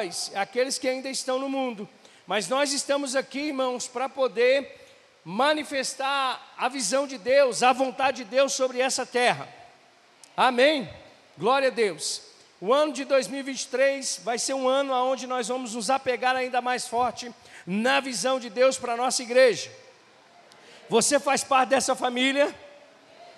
nós, aqueles que ainda estão no mundo. Mas nós estamos aqui, irmãos, para poder manifestar a visão de Deus, a vontade de Deus sobre essa terra. Amém? Glória a Deus. O ano de 2023 vai ser um ano onde nós vamos nos apegar ainda mais forte na visão de Deus para a nossa igreja. Você faz parte dessa família,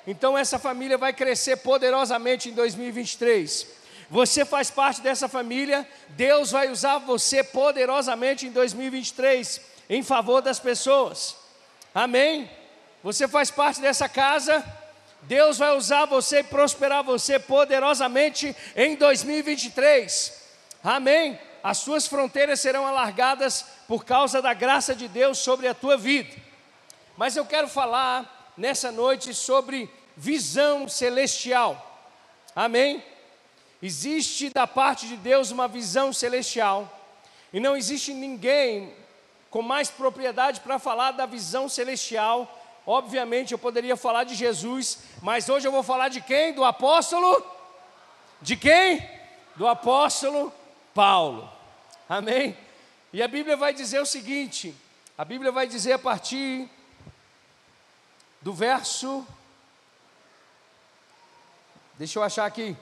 então essa família vai crescer poderosamente em 2023. Você faz parte dessa família, Deus vai usar você poderosamente em 2023 em favor das pessoas. Amém? Você faz parte dessa casa, Deus vai usar você e prosperar você poderosamente em 2023. Amém? As suas fronteiras serão alargadas por causa da graça de Deus sobre a tua vida. Mas eu quero falar nessa noite sobre visão celestial. Amém? Existe da parte de Deus uma visão celestial. E não existe ninguém com mais propriedade para falar da visão celestial Obviamente eu poderia falar de Jesus, mas hoje eu vou falar de quem? Do apóstolo? De quem? Do apóstolo Paulo. Amém? E a Bíblia vai dizer o seguinte: a Bíblia vai dizer a partir do verso. Deixa eu achar aqui.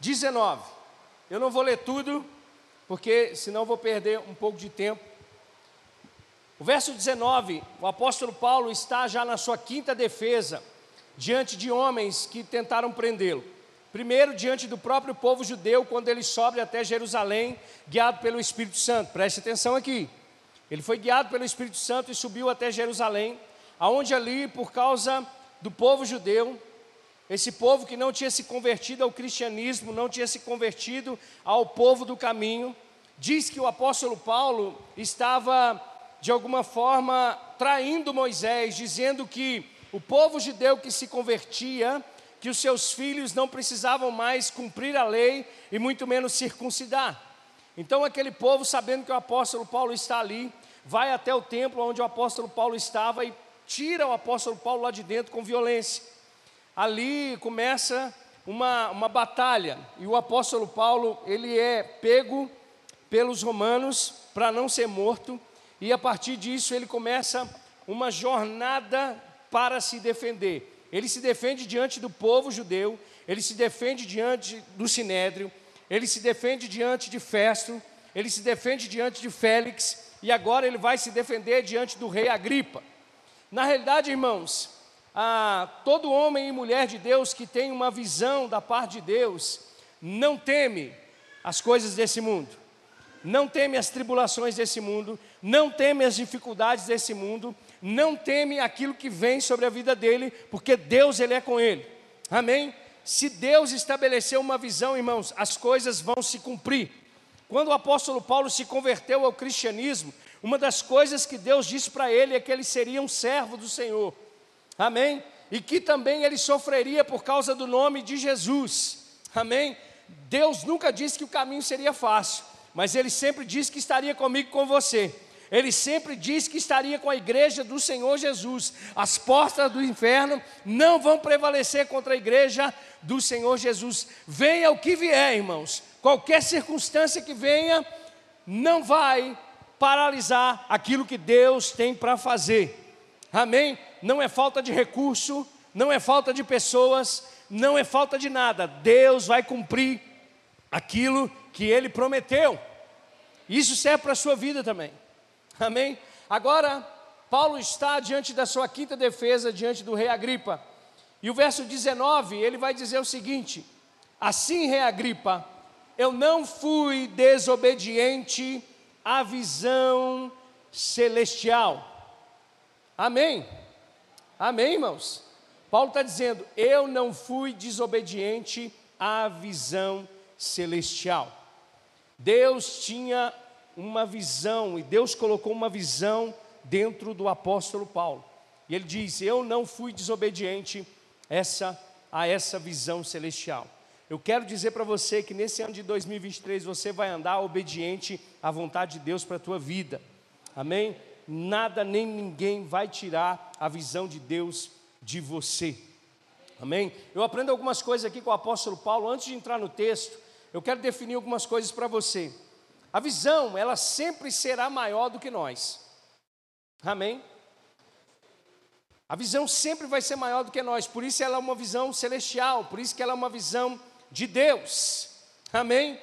Dezenove. Eu não vou ler tudo, porque senão vou perder um pouco de tempo. O verso 19, o apóstolo Paulo está já na sua quinta defesa diante de homens que tentaram prendê-lo. Primeiro, diante do próprio povo judeu, quando ele sobe até Jerusalém, guiado pelo Espírito Santo. Preste atenção aqui. Ele foi guiado pelo Espírito Santo e subiu até Jerusalém, aonde ali, por causa do povo judeu, esse povo que não tinha se convertido ao cristianismo, não tinha se convertido ao povo do caminho, diz que o apóstolo Paulo estava, de alguma forma, traindo Moisés, dizendo que o povo judeu que se convertia, que os seus filhos não precisavam mais cumprir a lei e muito menos circuncidar. Então, aquele povo, sabendo que o apóstolo Paulo está ali, vai até o templo onde o apóstolo Paulo estava e tira o apóstolo Paulo lá de dentro com violência ali começa uma, uma batalha, e o apóstolo Paulo, ele é pego pelos romanos para não ser morto, e a partir disso ele começa uma jornada para se defender. Ele se defende diante do povo judeu, ele se defende diante do sinédrio, ele se defende diante de Festo, ele se defende diante de Félix, e agora ele vai se defender diante do rei Agripa. Na realidade, irmãos, a todo homem e mulher de Deus que tem uma visão da parte de Deus, não teme as coisas desse mundo, não teme as tribulações desse mundo, não teme as dificuldades desse mundo, não teme aquilo que vem sobre a vida dele, porque Deus ele é com ele. Amém? Se Deus estabeleceu uma visão, irmãos, as coisas vão se cumprir. Quando o apóstolo Paulo se converteu ao cristianismo, uma das coisas que Deus disse para ele é que ele seria um servo do Senhor. Amém? E que também ele sofreria por causa do nome de Jesus. Amém? Deus nunca disse que o caminho seria fácil, mas ele sempre disse que estaria comigo com você. Ele sempre disse que estaria com a igreja do Senhor Jesus. As portas do inferno não vão prevalecer contra a igreja do Senhor Jesus. Venha o que vier, irmãos. Qualquer circunstância que venha, não vai paralisar aquilo que Deus tem para fazer. Amém? Não é falta de recurso, não é falta de pessoas, não é falta de nada. Deus vai cumprir aquilo que Ele prometeu. Isso serve para a sua vida também. Amém? Agora, Paulo está diante da sua quinta defesa, diante do rei Agripa. E o verso 19, ele vai dizer o seguinte: Assim, rei Agripa, eu não fui desobediente à visão celestial. Amém. Amém, irmãos? Paulo está dizendo: Eu não fui desobediente à visão celestial. Deus tinha uma visão e Deus colocou uma visão dentro do apóstolo Paulo. E ele diz: Eu não fui desobediente essa, a essa visão celestial. Eu quero dizer para você que nesse ano de 2023 você vai andar obediente à vontade de Deus para a tua vida. Amém? Nada nem ninguém vai tirar a visão de Deus de você. Amém? Eu aprendo algumas coisas aqui com o apóstolo Paulo. Antes de entrar no texto, eu quero definir algumas coisas para você. A visão, ela sempre será maior do que nós. Amém? A visão sempre vai ser maior do que nós, por isso ela é uma visão celestial, por isso que ela é uma visão de Deus. Amém?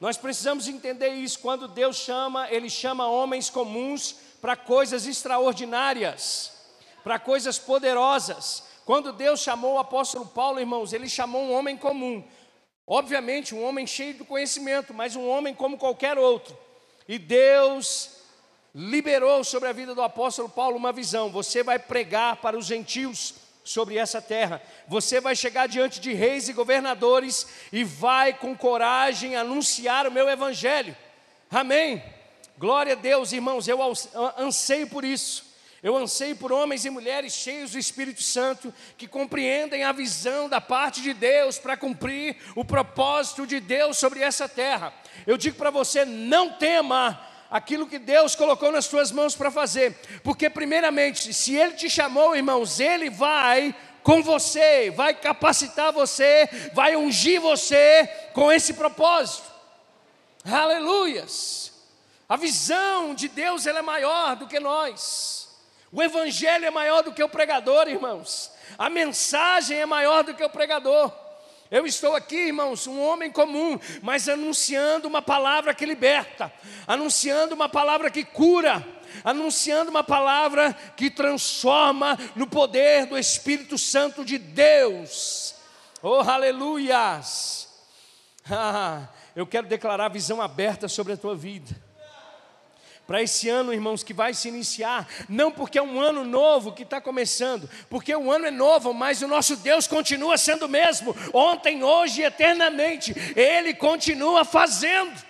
Nós precisamos entender isso. Quando Deus chama, Ele chama homens comuns para coisas extraordinárias, para coisas poderosas. Quando Deus chamou o apóstolo Paulo, irmãos, Ele chamou um homem comum. Obviamente, um homem cheio de conhecimento, mas um homem como qualquer outro. E Deus liberou sobre a vida do apóstolo Paulo uma visão: você vai pregar para os gentios sobre essa terra, você vai chegar diante de reis e governadores e vai com coragem anunciar o meu evangelho. Amém. Glória a Deus, irmãos, eu anseio por isso. Eu anseio por homens e mulheres cheios do Espírito Santo, que compreendem a visão da parte de Deus para cumprir o propósito de Deus sobre essa terra. Eu digo para você: não tema aquilo que Deus colocou nas suas mãos para fazer, porque, primeiramente, se Ele te chamou, irmãos, Ele vai com você, vai capacitar você, vai ungir você com esse propósito. Aleluias! A visão de Deus ela é maior do que nós. O evangelho é maior do que o pregador, irmãos. A mensagem é maior do que o pregador. Eu estou aqui, irmãos, um homem comum, mas anunciando uma palavra que liberta, anunciando uma palavra que cura, anunciando uma palavra que transforma no poder do Espírito Santo de Deus. Oh, aleluias! Ah, eu quero declarar visão aberta sobre a tua vida para esse ano, irmãos, que vai se iniciar, não porque é um ano novo que está começando, porque o ano é novo, mas o nosso Deus continua sendo o mesmo, ontem, hoje e eternamente, Ele continua fazendo.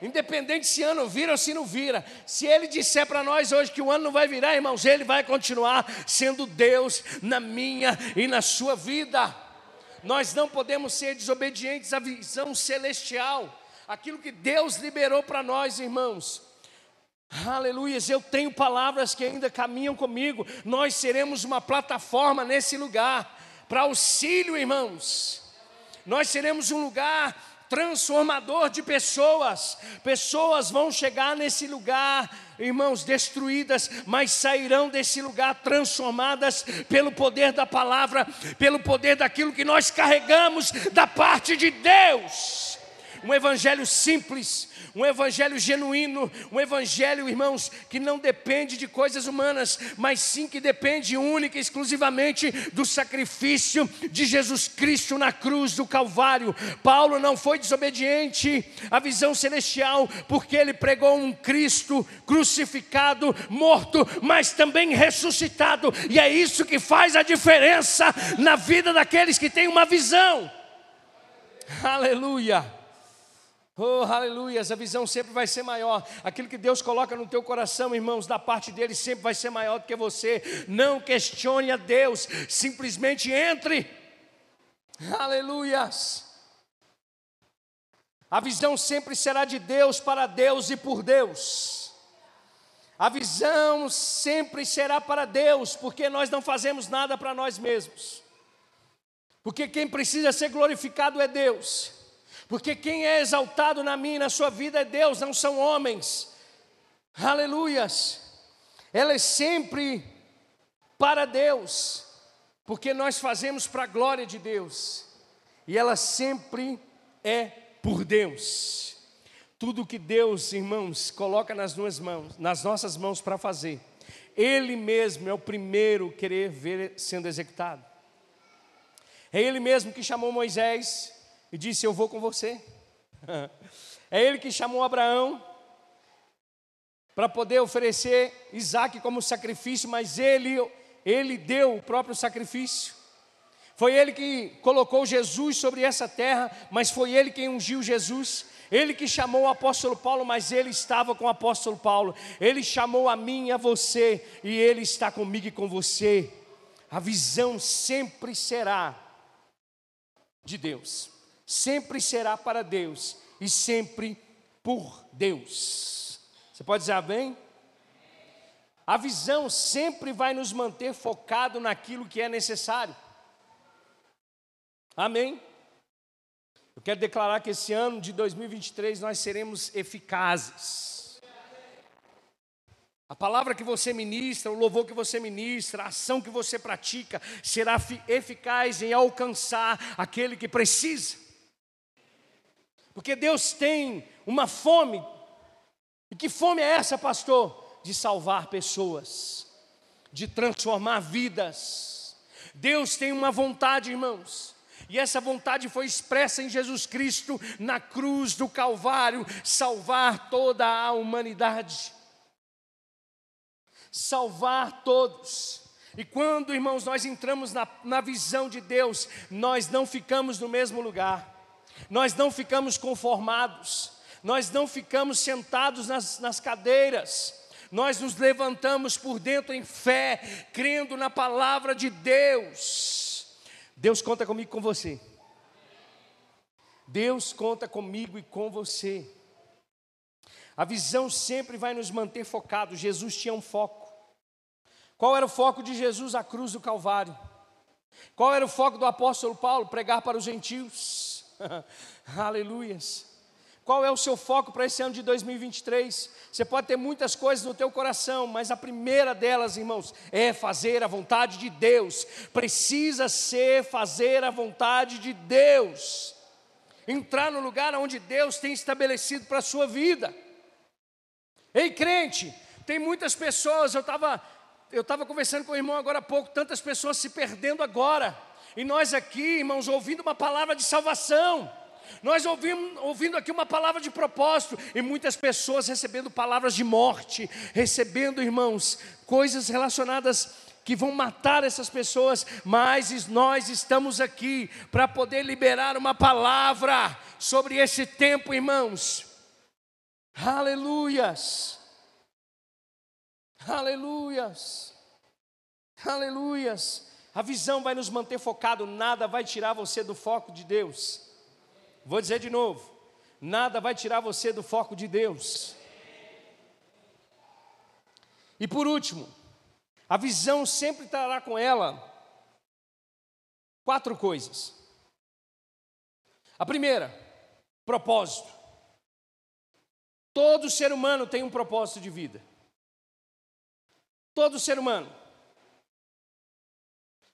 Independente se ano vira ou se não vira, se Ele disser para nós hoje que o ano não vai virar, irmãos, Ele vai continuar sendo Deus na minha e na sua vida. Nós não podemos ser desobedientes à visão celestial, aquilo que Deus liberou para nós, irmãos. Aleluias, eu tenho palavras que ainda caminham comigo. Nós seremos uma plataforma nesse lugar para auxílio, irmãos. Nós seremos um lugar transformador de pessoas. Pessoas vão chegar nesse lugar, irmãos, destruídas, mas sairão desse lugar transformadas pelo poder da palavra, pelo poder daquilo que nós carregamos da parte de Deus. Um evangelho simples, um evangelho genuíno, um evangelho, irmãos, que não depende de coisas humanas, mas sim que depende única e exclusivamente do sacrifício de Jesus Cristo na cruz do Calvário. Paulo não foi desobediente à visão celestial, porque ele pregou um Cristo crucificado, morto, mas também ressuscitado, e é isso que faz a diferença na vida daqueles que têm uma visão. Aleluia. Oh, aleluia, a visão sempre vai ser maior. Aquilo que Deus coloca no teu coração, irmãos, da parte dele sempre vai ser maior do que você. Não questione a Deus, simplesmente entre. Aleluias. A visão sempre será de Deus, para Deus e por Deus. A visão sempre será para Deus, porque nós não fazemos nada para nós mesmos. Porque quem precisa ser glorificado é Deus. Porque quem é exaltado na minha e na sua vida é Deus, não são homens. Aleluias. Ela é sempre para Deus, porque nós fazemos para a glória de Deus. E ela sempre é por Deus. Tudo que Deus, irmãos, coloca nas nossas mãos, nas nossas mãos para fazer, Ele mesmo é o primeiro querer ver sendo executado. É Ele mesmo que chamou Moisés e disse: Eu vou com você. É ele que chamou Abraão para poder oferecer Isaac como sacrifício, mas ele, ele deu o próprio sacrifício. Foi ele que colocou Jesus sobre essa terra, mas foi ele quem ungiu Jesus. Ele que chamou o apóstolo Paulo, mas ele estava com o apóstolo Paulo. Ele chamou a mim e a você, e ele está comigo e com você. A visão sempre será de Deus sempre será para Deus e sempre por Deus. Você pode dizer amém? A visão sempre vai nos manter focado naquilo que é necessário. Amém? Eu quero declarar que esse ano de 2023 nós seremos eficazes. A palavra que você ministra, o louvor que você ministra, a ação que você pratica, será eficaz em alcançar aquele que precisa. Porque Deus tem uma fome. E que fome é essa, pastor? De salvar pessoas, de transformar vidas. Deus tem uma vontade, irmãos. E essa vontade foi expressa em Jesus Cristo na cruz do Calvário salvar toda a humanidade. Salvar todos. E quando, irmãos, nós entramos na, na visão de Deus, nós não ficamos no mesmo lugar nós não ficamos conformados, nós não ficamos sentados nas, nas cadeiras, nós nos levantamos por dentro em fé, crendo na palavra de Deus. Deus conta comigo e com você. Deus conta comigo e com você. A visão sempre vai nos manter focados. Jesus tinha um foco. Qual era o foco de Jesus? A cruz do Calvário. Qual era o foco do apóstolo Paulo? Pregar para os gentios. Aleluias. Qual é o seu foco para esse ano de 2023? Você pode ter muitas coisas no teu coração, mas a primeira delas, irmãos, é fazer a vontade de Deus. Precisa ser fazer a vontade de Deus. Entrar no lugar onde Deus tem estabelecido para a sua vida. Ei, crente, tem muitas pessoas, eu estava eu estava conversando com o irmão agora há pouco, tantas pessoas se perdendo agora. E nós aqui, irmãos, ouvindo uma palavra de salvação, nós ouvimos, ouvindo aqui uma palavra de propósito, e muitas pessoas recebendo palavras de morte, recebendo, irmãos, coisas relacionadas que vão matar essas pessoas, mas nós estamos aqui para poder liberar uma palavra sobre esse tempo, irmãos. Aleluias. Aleluias. Aleluias. A visão vai nos manter focado, nada vai tirar você do foco de Deus. Vou dizer de novo: nada vai tirar você do foco de Deus. E por último, a visão sempre trará com ela quatro coisas. A primeira, propósito. Todo ser humano tem um propósito de vida. Todo ser humano.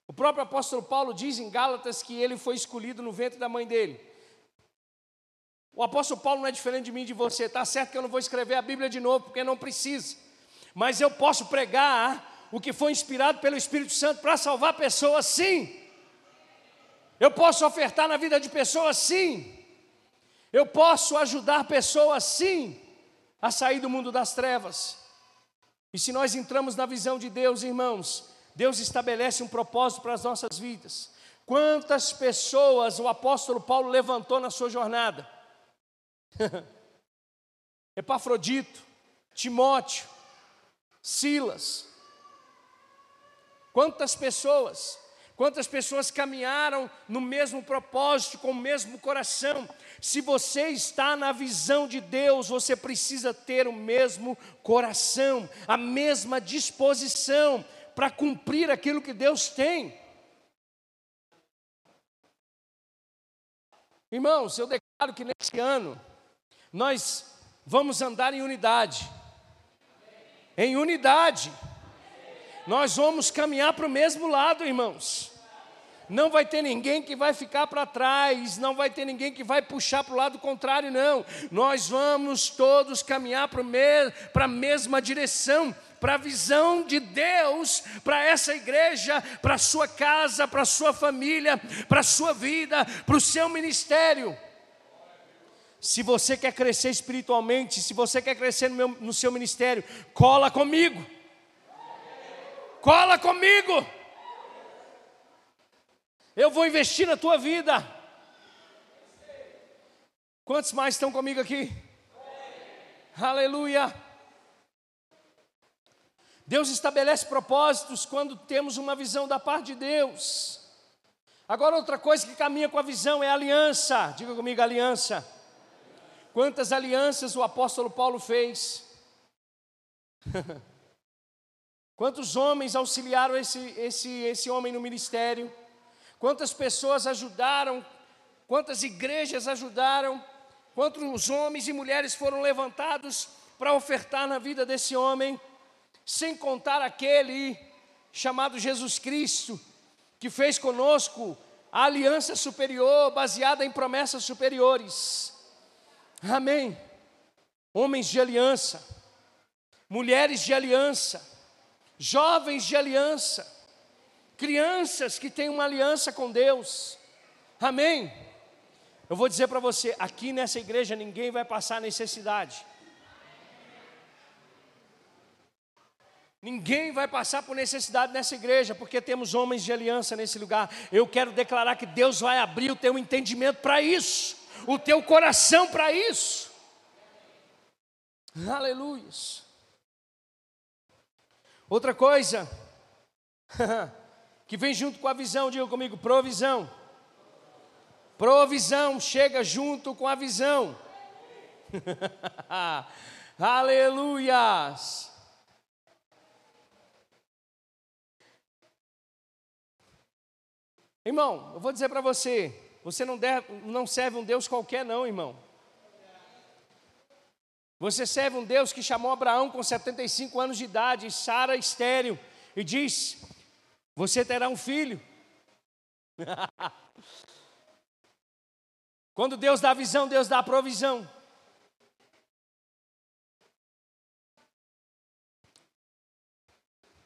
O próprio apóstolo Paulo diz em Gálatas que ele foi escolhido no ventre da mãe dele. O apóstolo Paulo não é diferente de mim e de você. Está certo que eu não vou escrever a Bíblia de novo, porque não precisa. Mas eu posso pregar o que foi inspirado pelo Espírito Santo para salvar pessoas, sim. Eu posso ofertar na vida de pessoas, sim. Eu posso ajudar pessoas, sim, a sair do mundo das trevas. E se nós entramos na visão de Deus, irmãos, Deus estabelece um propósito para as nossas vidas. Quantas pessoas o apóstolo Paulo levantou na sua jornada? Epafrodito, Timóteo, Silas. Quantas pessoas, quantas pessoas caminharam no mesmo propósito, com o mesmo coração. Se você está na visão de Deus, você precisa ter o mesmo coração, a mesma disposição para cumprir aquilo que Deus tem. Irmãos, eu declaro que nesse ano nós vamos andar em unidade. Em unidade. Nós vamos caminhar para o mesmo lado, irmãos. Não vai ter ninguém que vai ficar para trás, não vai ter ninguém que vai puxar para o lado contrário, não. Nós vamos todos caminhar para a mesma direção, para a visão de Deus, para essa igreja, para a sua casa, para a sua família, para a sua vida, para o seu ministério. Se você quer crescer espiritualmente, se você quer crescer no, meu, no seu ministério, cola comigo. Cola comigo. Eu vou investir na tua vida. Quantos mais estão comigo aqui? Aleluia. Deus estabelece propósitos quando temos uma visão da parte de Deus. Agora, outra coisa que caminha com a visão é a aliança. Diga comigo, aliança. Quantas alianças o apóstolo Paulo fez? Quantos homens auxiliaram esse, esse, esse homem no ministério? quantas pessoas ajudaram, quantas igrejas ajudaram, quantos homens e mulheres foram levantados para ofertar na vida desse homem, sem contar aquele chamado Jesus Cristo, que fez conosco a aliança superior baseada em promessas superiores. Amém. Homens de aliança, mulheres de aliança, jovens de aliança, crianças que têm uma aliança com Deus. Amém. Eu vou dizer para você, aqui nessa igreja ninguém vai passar necessidade. Ninguém vai passar por necessidade nessa igreja, porque temos homens de aliança nesse lugar. Eu quero declarar que Deus vai abrir o teu entendimento para isso, o teu coração para isso. Aleluia. Outra coisa que vem junto com a visão, diga comigo, provisão. Provisão chega junto com a visão. Aleluias. Irmão, eu vou dizer para você, você não, deve, não serve um Deus qualquer, não, irmão. Você serve um Deus que chamou Abraão com 75 anos de idade, Sara estéreo, e diz: Você terá um filho. Quando Deus dá visão, Deus dá provisão.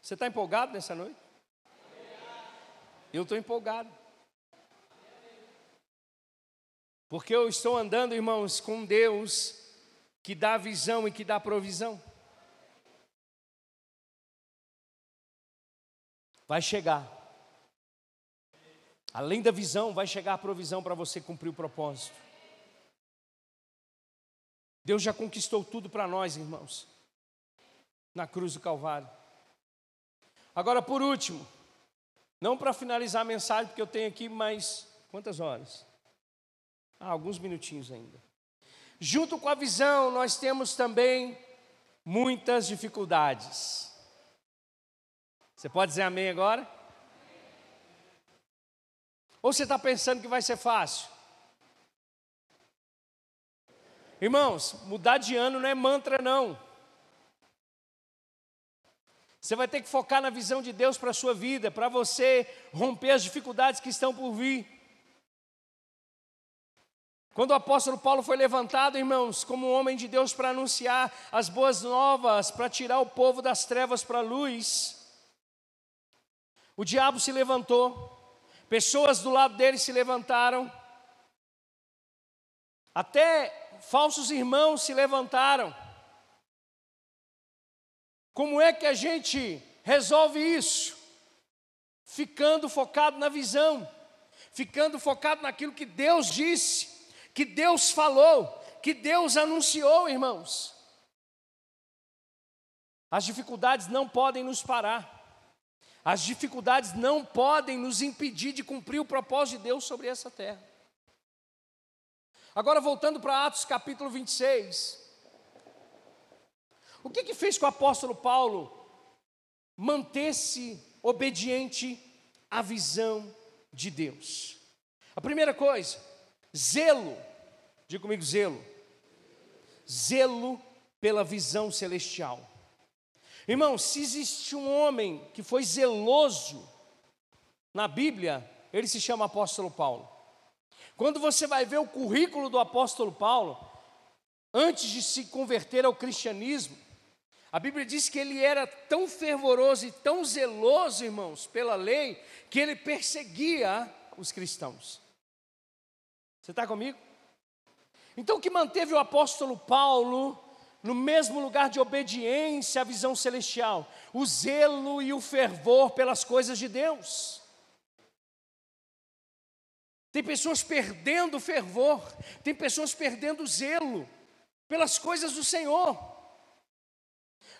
Você está empolgado nessa noite? Eu estou empolgado. Porque eu estou andando, irmãos, com Deus que dá visão e que dá provisão. Vai chegar. Além da visão, vai chegar a provisão para você cumprir o propósito. Deus já conquistou tudo para nós, irmãos, na cruz do Calvário. Agora, por último, não para finalizar a mensagem, porque eu tenho aqui mais quantas horas? Ah, alguns minutinhos ainda. Junto com a visão, nós temos também muitas dificuldades. Você pode dizer amém agora? Ou você está pensando que vai ser fácil? Irmãos, mudar de ano não é mantra, não. Você vai ter que focar na visão de Deus para a sua vida, para você romper as dificuldades que estão por vir. Quando o apóstolo Paulo foi levantado, irmãos, como homem de Deus para anunciar as boas novas, para tirar o povo das trevas para a luz, o diabo se levantou, pessoas do lado dele se levantaram, até falsos irmãos se levantaram. Como é que a gente resolve isso? Ficando focado na visão, ficando focado naquilo que Deus disse que Deus falou, que Deus anunciou, irmãos. As dificuldades não podem nos parar. As dificuldades não podem nos impedir de cumprir o propósito de Deus sobre essa terra. Agora, voltando para Atos capítulo 26. O que, que fez que o apóstolo Paulo mantesse obediente à visão de Deus? A primeira coisa, Zelo, diga comigo, zelo. Zelo pela visão celestial. Irmão, se existe um homem que foi zeloso na Bíblia, ele se chama Apóstolo Paulo. Quando você vai ver o currículo do Apóstolo Paulo, antes de se converter ao cristianismo, a Bíblia diz que ele era tão fervoroso e tão zeloso, irmãos, pela lei, que ele perseguia os cristãos. Você está comigo? Então, o que manteve o apóstolo Paulo no mesmo lugar de obediência à visão celestial? O zelo e o fervor pelas coisas de Deus. Tem pessoas perdendo fervor, tem pessoas perdendo zelo pelas coisas do Senhor.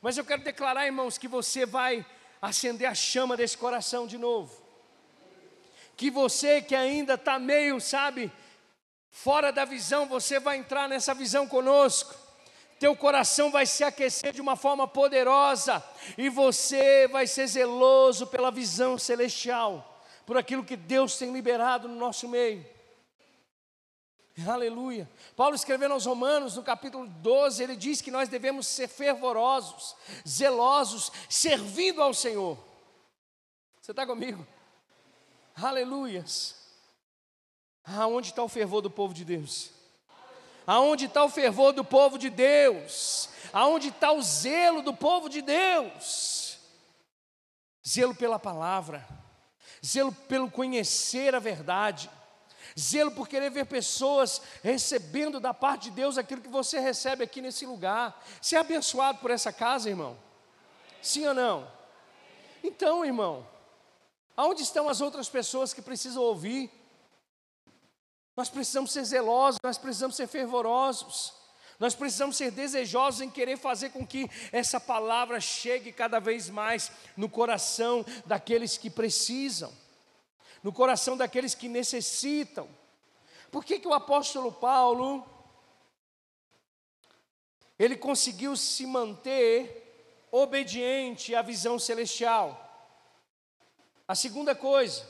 Mas eu quero declarar, irmãos, que você vai acender a chama desse coração de novo. Que você que ainda está meio, sabe, Fora da visão, você vai entrar nessa visão conosco. Teu coração vai se aquecer de uma forma poderosa e você vai ser zeloso pela visão celestial, por aquilo que Deus tem liberado no nosso meio. Aleluia. Paulo escrevendo aos Romanos, no capítulo 12, ele diz que nós devemos ser fervorosos, zelosos, servindo ao Senhor. Você está comigo? Aleluias. Aonde está o fervor do povo de Deus? Aonde está o fervor do povo de Deus? Aonde está o zelo do povo de Deus? Zelo pela palavra, zelo pelo conhecer a verdade, zelo por querer ver pessoas recebendo da parte de Deus aquilo que você recebe aqui nesse lugar. Você é abençoado por essa casa, irmão? Sim ou não? Então, irmão, aonde estão as outras pessoas que precisam ouvir? Nós precisamos ser zelosos, nós precisamos ser fervorosos. Nós precisamos ser desejosos em querer fazer com que essa palavra chegue cada vez mais no coração daqueles que precisam, no coração daqueles que necessitam. Por que, que o apóstolo Paulo ele conseguiu se manter obediente à visão celestial? A segunda coisa,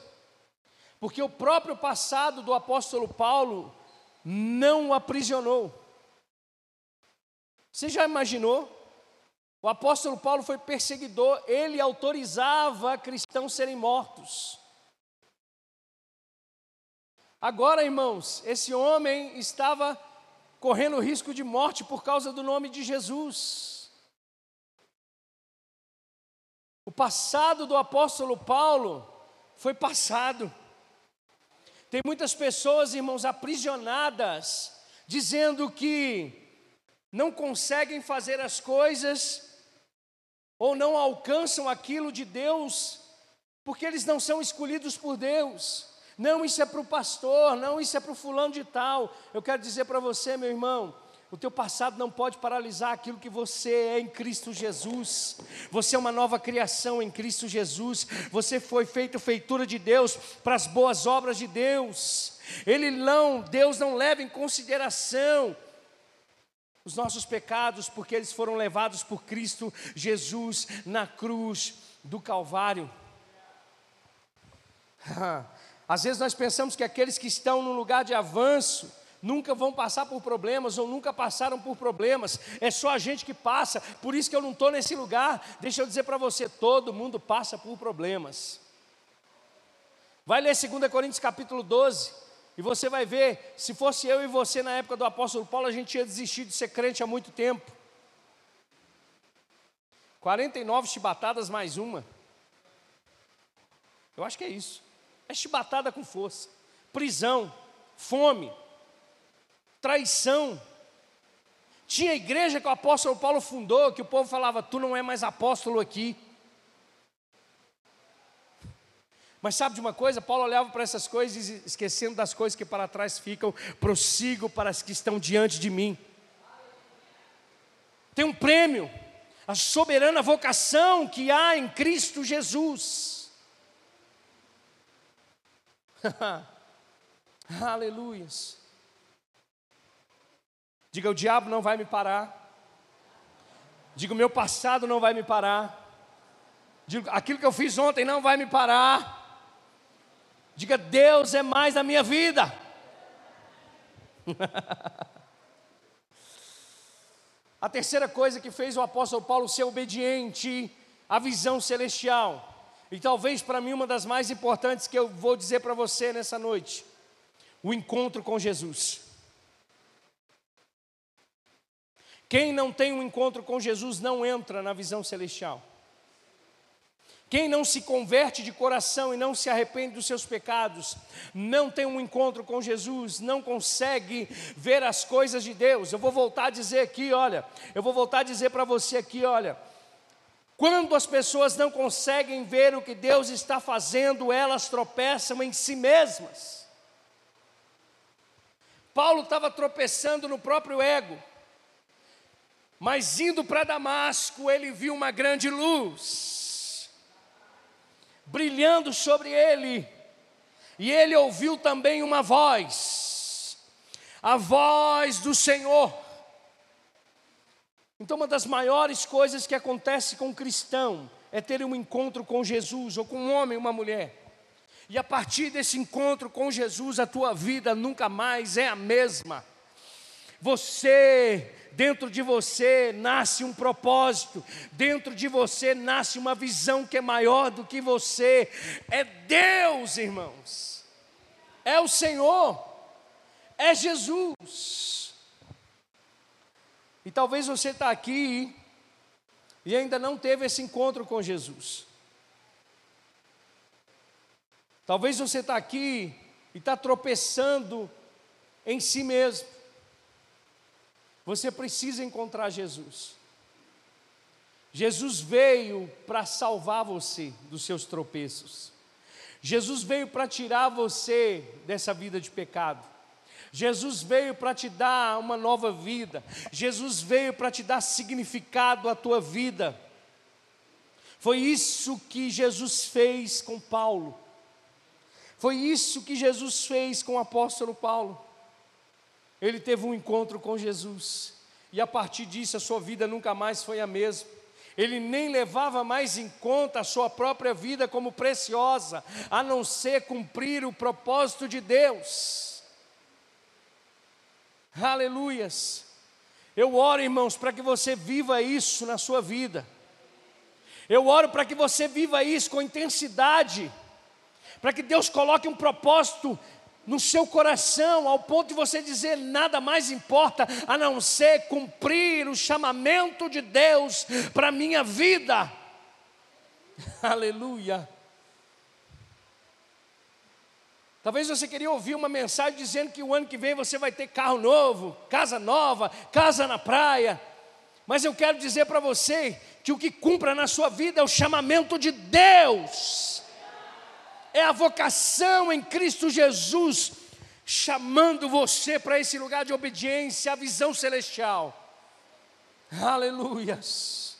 porque o próprio passado do apóstolo Paulo não o aprisionou. Você já imaginou? O apóstolo Paulo foi perseguidor, ele autorizava cristãos serem mortos. Agora, irmãos, esse homem estava correndo risco de morte por causa do nome de Jesus. O passado do apóstolo Paulo foi passado. Tem muitas pessoas, irmãos, aprisionadas, dizendo que não conseguem fazer as coisas ou não alcançam aquilo de Deus, porque eles não são escolhidos por Deus. Não, isso é para o pastor, não, isso é para o fulano de tal. Eu quero dizer para você, meu irmão, o teu passado não pode paralisar aquilo que você é em Cristo Jesus. Você é uma nova criação em Cristo Jesus. Você foi feito feitura de Deus para as boas obras de Deus. Ele não, Deus não leva em consideração os nossos pecados, porque eles foram levados por Cristo Jesus na cruz do Calvário. Às vezes nós pensamos que aqueles que estão no lugar de avanço, nunca vão passar por problemas ou nunca passaram por problemas, é só a gente que passa, por isso que eu não estou nesse lugar. Deixa eu dizer para você: todo mundo passa por problemas. Vai ler 2 Coríntios capítulo 12, e você vai ver, se fosse eu e você na época do apóstolo Paulo, a gente tinha desistido de ser crente há muito tempo. 49 chibatadas mais uma. Eu acho que é isso. É chibatada com força. Prisão, fome, traição. Tinha igreja que o apóstolo Paulo fundou, que o povo falava: Tu não é mais apóstolo aqui. Mas sabe de uma coisa? Paulo olhava para essas coisas esquecendo das coisas que para trás ficam, prossigo para as que estão diante de mim. Tem um prêmio, a soberana vocação que há em Cristo Jesus. Aleluias. Diga: o diabo não vai me parar. Diga: o meu passado não vai me parar. Diga: aquilo que eu fiz ontem não vai me parar. Diga: Deus é mais na minha vida. A terceira coisa que fez o apóstolo Paulo ser obediente à visão celestial, e talvez para mim uma das mais importantes que eu vou dizer para você nessa noite, o encontro com Jesus. Quem não tem um encontro com Jesus não entra na visão celestial. Quem não se converte de coração e não se arrepende dos seus pecados, não tem um encontro com Jesus, não consegue ver as coisas de Deus. Eu vou voltar a dizer aqui, olha, eu vou voltar a dizer para você aqui, olha, quando as pessoas não conseguem ver o que Deus está fazendo, elas tropeçam em si mesmas. Paulo estava tropeçando no próprio ego. Mas indo para Damasco, ele viu uma grande luz brilhando sobre ele, e ele ouviu também uma voz, a voz do Senhor. Então, uma das maiores coisas que acontece com o cristão é ter um encontro com Jesus, ou com um homem, uma mulher. E a partir desse encontro com Jesus, a tua vida nunca mais é a mesma. Você, dentro de você nasce um propósito, dentro de você nasce uma visão que é maior do que você. É Deus, irmãos. É o Senhor. É Jesus. E talvez você está aqui e ainda não teve esse encontro com Jesus. Talvez você está aqui e está tropeçando em si mesmo. Você precisa encontrar Jesus. Jesus veio para salvar você dos seus tropeços. Jesus veio para tirar você dessa vida de pecado. Jesus veio para te dar uma nova vida. Jesus veio para te dar significado à tua vida. Foi isso que Jesus fez com Paulo. Foi isso que Jesus fez com o apóstolo Paulo. Ele teve um encontro com Jesus, e a partir disso a sua vida nunca mais foi a mesma. Ele nem levava mais em conta a sua própria vida como preciosa, a não ser cumprir o propósito de Deus. Aleluias. Eu oro, irmãos, para que você viva isso na sua vida. Eu oro para que você viva isso com intensidade para que Deus coloque um propósito no seu coração, ao ponto de você dizer: nada mais importa a não ser cumprir o chamamento de Deus para a minha vida. Aleluia. Talvez você queria ouvir uma mensagem dizendo que o ano que vem você vai ter carro novo, casa nova, casa na praia. Mas eu quero dizer para você que o que cumpra na sua vida é o chamamento de Deus é a vocação em Cristo Jesus, chamando você para esse lugar de obediência, a visão celestial. Aleluias.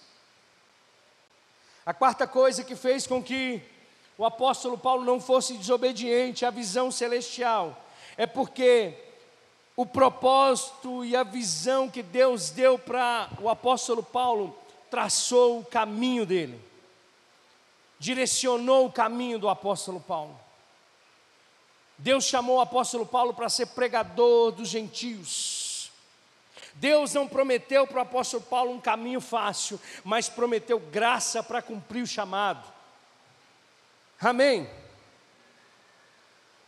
A quarta coisa que fez com que o apóstolo Paulo não fosse desobediente à visão celestial é porque o propósito e a visão que Deus deu para o apóstolo Paulo traçou o caminho dele direcionou o caminho do apóstolo Paulo. Deus chamou o apóstolo Paulo para ser pregador dos gentios. Deus não prometeu para o apóstolo Paulo um caminho fácil, mas prometeu graça para cumprir o chamado. Amém.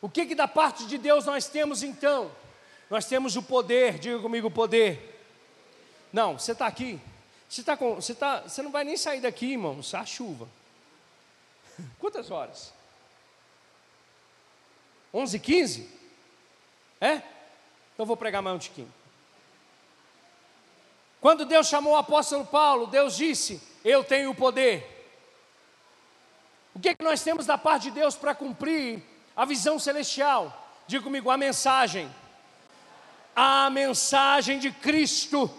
O que, que da parte de Deus nós temos então? Nós temos o poder, diga comigo poder. Não, você está aqui, você, tá com, você, tá, você não vai nem sair daqui, irmãos, a chuva. Quantas horas? 11 e 15? É? Então vou pregar mais um tiquinho. Quando Deus chamou o apóstolo Paulo, Deus disse: Eu tenho o poder. O que, é que nós temos da parte de Deus para cumprir a visão celestial? Diga comigo, a mensagem. A mensagem de Cristo.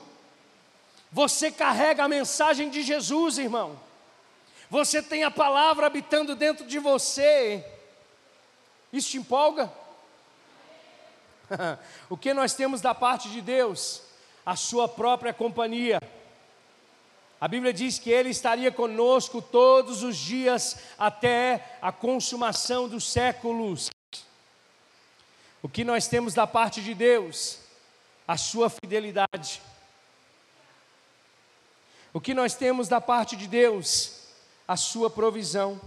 Você carrega a mensagem de Jesus, irmão. Você tem a palavra habitando dentro de você. Isso te empolga? o que nós temos da parte de Deus? A sua própria companhia. A Bíblia diz que Ele estaria conosco todos os dias até a consumação dos séculos. O que nós temos da parte de Deus? A sua fidelidade. O que nós temos da parte de Deus? a sua provisão.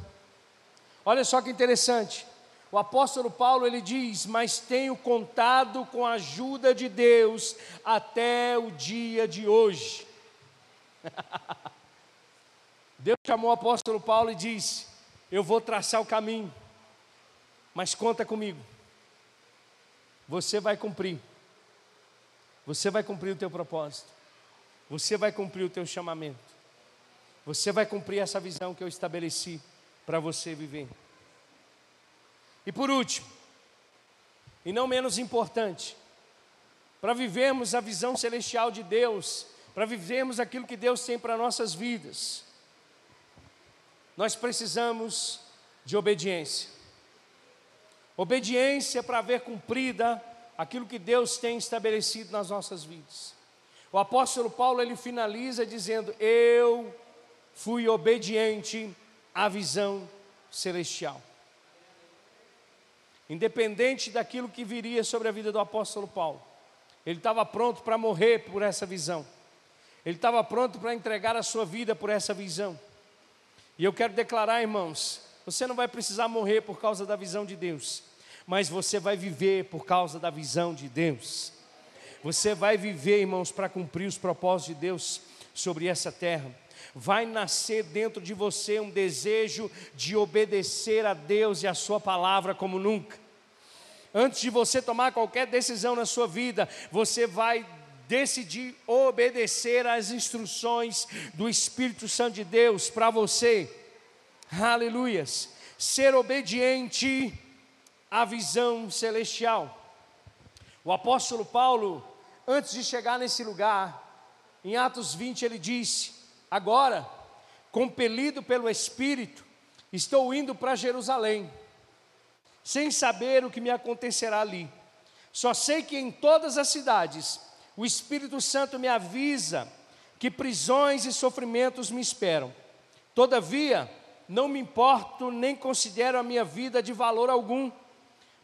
Olha só que interessante. O apóstolo Paulo ele diz: "Mas tenho contado com a ajuda de Deus até o dia de hoje". Deus chamou o apóstolo Paulo e disse: "Eu vou traçar o caminho, mas conta comigo. Você vai cumprir. Você vai cumprir o teu propósito. Você vai cumprir o teu chamamento. Você vai cumprir essa visão que eu estabeleci para você viver. E por último, e não menos importante, para vivermos a visão celestial de Deus, para vivermos aquilo que Deus tem para nossas vidas, nós precisamos de obediência. Obediência para ver cumprida aquilo que Deus tem estabelecido nas nossas vidas. O apóstolo Paulo ele finaliza dizendo: Eu fui obediente à visão celestial. independente daquilo que viria sobre a vida do apóstolo Paulo. Ele estava pronto para morrer por essa visão. Ele estava pronto para entregar a sua vida por essa visão. E eu quero declarar, irmãos, você não vai precisar morrer por causa da visão de Deus, mas você vai viver por causa da visão de Deus. Você vai viver, irmãos, para cumprir os propósitos de Deus sobre essa terra. Vai nascer dentro de você um desejo de obedecer a Deus e a Sua palavra como nunca. Antes de você tomar qualquer decisão na sua vida, você vai decidir obedecer às instruções do Espírito Santo de Deus para você. Aleluias. Ser obediente à visão celestial. O apóstolo Paulo, antes de chegar nesse lugar, em Atos 20, ele disse: Agora, compelido pelo Espírito, estou indo para Jerusalém, sem saber o que me acontecerá ali. Só sei que em todas as cidades o Espírito Santo me avisa que prisões e sofrimentos me esperam. Todavia, não me importo nem considero a minha vida de valor algum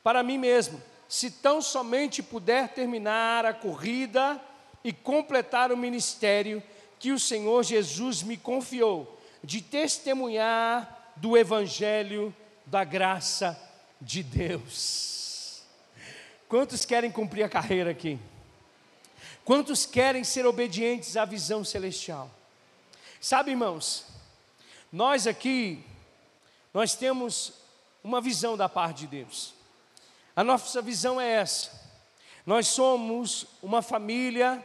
para mim mesmo, se tão somente puder terminar a corrida e completar o ministério que o Senhor Jesus me confiou, de testemunhar do Evangelho da graça de Deus. Quantos querem cumprir a carreira aqui? Quantos querem ser obedientes à visão celestial? Sabe, irmãos, nós aqui, nós temos uma visão da parte de Deus. A nossa visão é essa. Nós somos uma família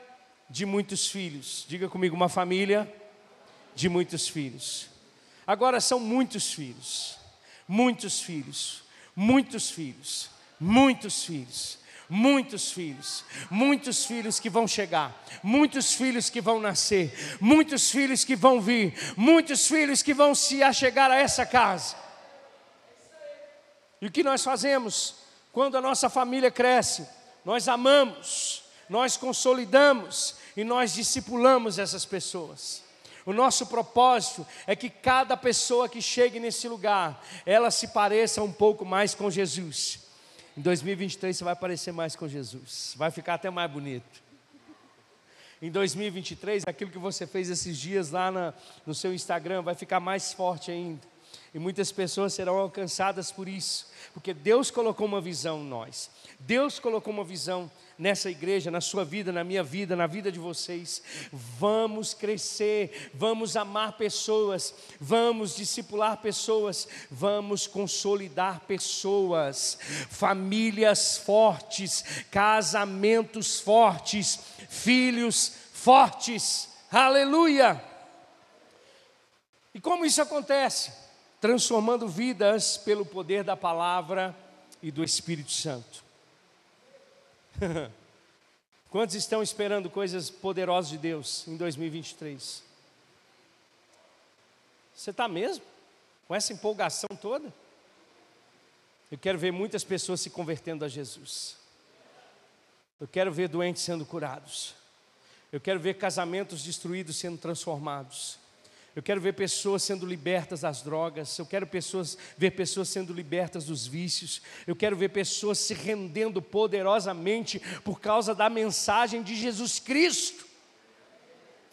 de muitos filhos. Diga comigo, uma família de muitos filhos. Agora são muitos filhos, muitos filhos, muitos filhos, muitos filhos muitos filhos, muitos filhos que vão chegar, muitos filhos que vão nascer, muitos filhos que vão vir, muitos filhos que vão se achegar a essa casa. E o que nós fazemos quando a nossa família cresce? Nós amamos, nós consolidamos e nós discipulamos essas pessoas. O nosso propósito é que cada pessoa que chegue nesse lugar, ela se pareça um pouco mais com Jesus. Em 2023 você vai parecer mais com Jesus, vai ficar até mais bonito. Em 2023, aquilo que você fez esses dias lá na, no seu Instagram vai ficar mais forte ainda. E muitas pessoas serão alcançadas por isso, porque Deus colocou uma visão em nós. Deus colocou uma visão nessa igreja, na sua vida, na minha vida, na vida de vocês. Vamos crescer, vamos amar pessoas, vamos discipular pessoas, vamos consolidar pessoas, famílias fortes, casamentos fortes, filhos fortes. Aleluia! E como isso acontece? Transformando vidas pelo poder da palavra e do Espírito Santo. Quantos estão esperando coisas poderosas de Deus em 2023? Você está mesmo? Com essa empolgação toda? Eu quero ver muitas pessoas se convertendo a Jesus. Eu quero ver doentes sendo curados. Eu quero ver casamentos destruídos sendo transformados. Eu quero ver pessoas sendo libertas das drogas. Eu quero pessoas, ver pessoas sendo libertas dos vícios. Eu quero ver pessoas se rendendo poderosamente por causa da mensagem de Jesus Cristo.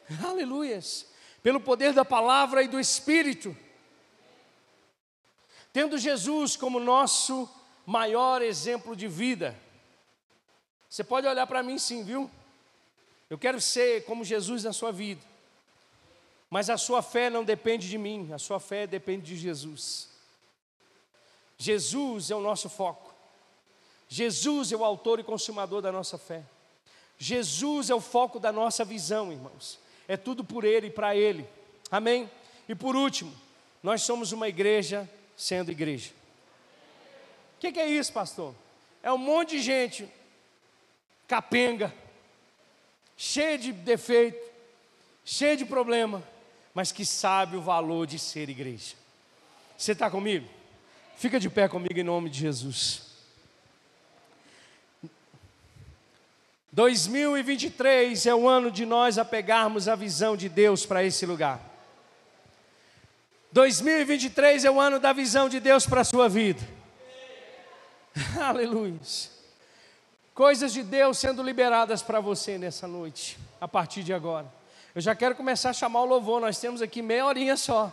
Aleluias. Pelo poder da palavra e do Espírito. Tendo Jesus como nosso maior exemplo de vida. Você pode olhar para mim sim, viu? Eu quero ser como Jesus na sua vida. Mas a sua fé não depende de mim, a sua fé depende de Jesus. Jesus é o nosso foco. Jesus é o autor e consumador da nossa fé. Jesus é o foco da nossa visão, irmãos. É tudo por Ele e para Ele. Amém? E por último, nós somos uma igreja sendo igreja. O que, que é isso, pastor? É um monte de gente capenga, cheia de defeito, cheia de problema, mas que sabe o valor de ser igreja. Você está comigo? Fica de pé comigo em nome de Jesus. 2023 é o ano de nós apegarmos a visão de Deus para esse lugar. 2023 é o ano da visão de Deus para a sua vida. Aleluia. Coisas de Deus sendo liberadas para você nessa noite, a partir de agora. Eu já quero começar a chamar o louvor, nós temos aqui meia horinha só.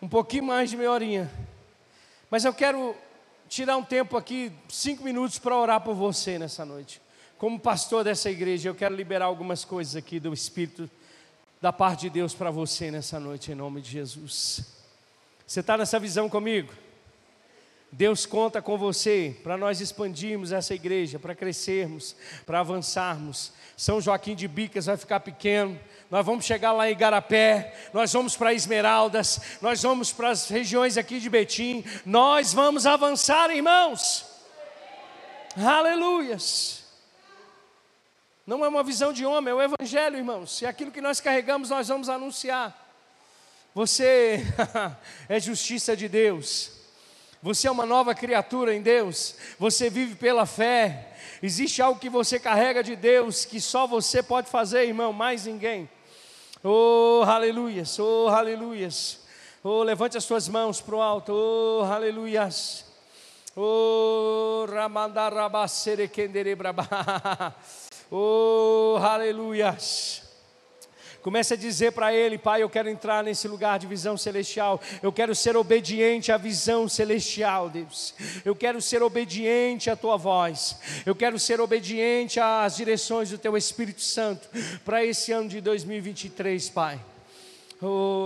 Um pouquinho mais de meia horinha. Mas eu quero tirar um tempo aqui, cinco minutos, para orar por você nessa noite. Como pastor dessa igreja, eu quero liberar algumas coisas aqui do Espírito, da parte de Deus para você nessa noite, em nome de Jesus. Você está nessa visão comigo? Deus conta com você para nós expandirmos essa igreja, para crescermos, para avançarmos. São Joaquim de Bicas vai ficar pequeno, nós vamos chegar lá em Igarapé, nós vamos para Esmeraldas, nós vamos para as regiões aqui de Betim, nós vamos avançar, irmãos. Aleluias. Não é uma visão de homem, é o Evangelho, irmãos. E aquilo que nós carregamos, nós vamos anunciar. Você é justiça de Deus. Você é uma nova criatura em Deus, você vive pela fé. Existe algo que você carrega de Deus que só você pode fazer, irmão, mais ninguém. Oh, aleluias, oh, aleluias. Oh, levante as suas mãos para o alto, oh, aleluias. Oh, ramandarabasserekenderebraba. Oh, aleluias. Comece a dizer para ele, Pai, eu quero entrar nesse lugar de visão celestial. Eu quero ser obediente à visão celestial, Deus. Eu quero ser obediente à tua voz. Eu quero ser obediente às direções do teu Espírito Santo para esse ano de 2023, Pai. Oh.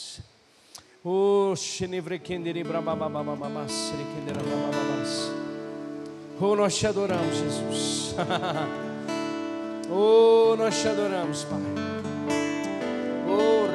Oh. Oh, Oh, nós te adoramos, Jesus. oh, nós te adoramos, Pai. Oh,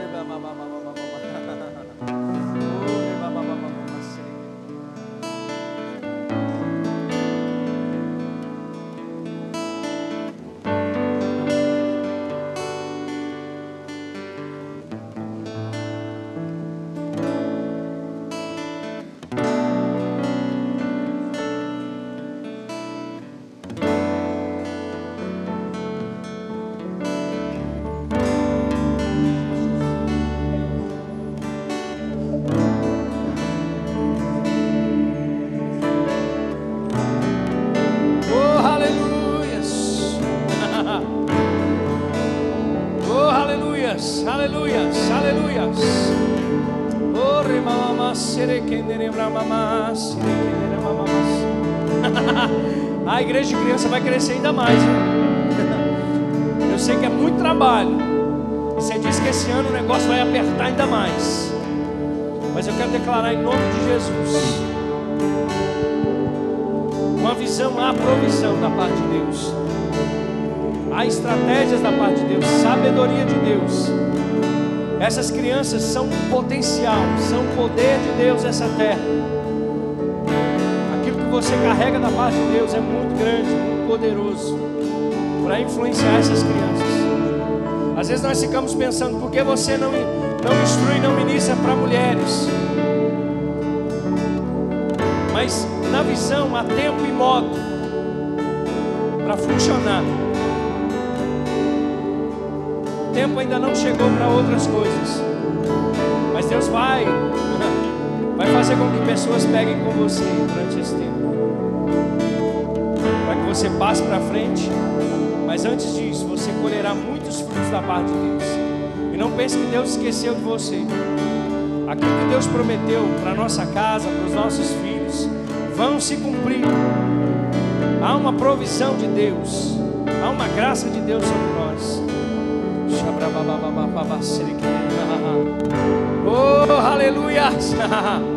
vai crescer ainda mais. Eu sei que é muito trabalho. E você diz que esse ano o negócio vai apertar ainda mais. Mas eu quero declarar em nome de Jesus uma visão, a provisão da parte de Deus. Há estratégias da parte de Deus, sabedoria de Deus. Essas crianças são potencial, são poder de Deus nessa terra você carrega da parte de Deus é muito grande, poderoso para influenciar essas crianças. Às vezes nós ficamos pensando, por que você não, não instrui, não ministra para mulheres? Mas na visão há tempo e modo para funcionar. O tempo ainda não chegou para outras coisas. Mas Deus vai, vai fazer com que pessoas peguem com você durante esse tempo você passe para frente, mas antes disso, você colherá muitos frutos da parte de Deus. E não pense que Deus esqueceu de você. Aquilo que Deus prometeu para nossa casa, para os nossos filhos, vão se cumprir. Há uma provisão de Deus, há uma graça de Deus sobre nós. Oh, aleluia!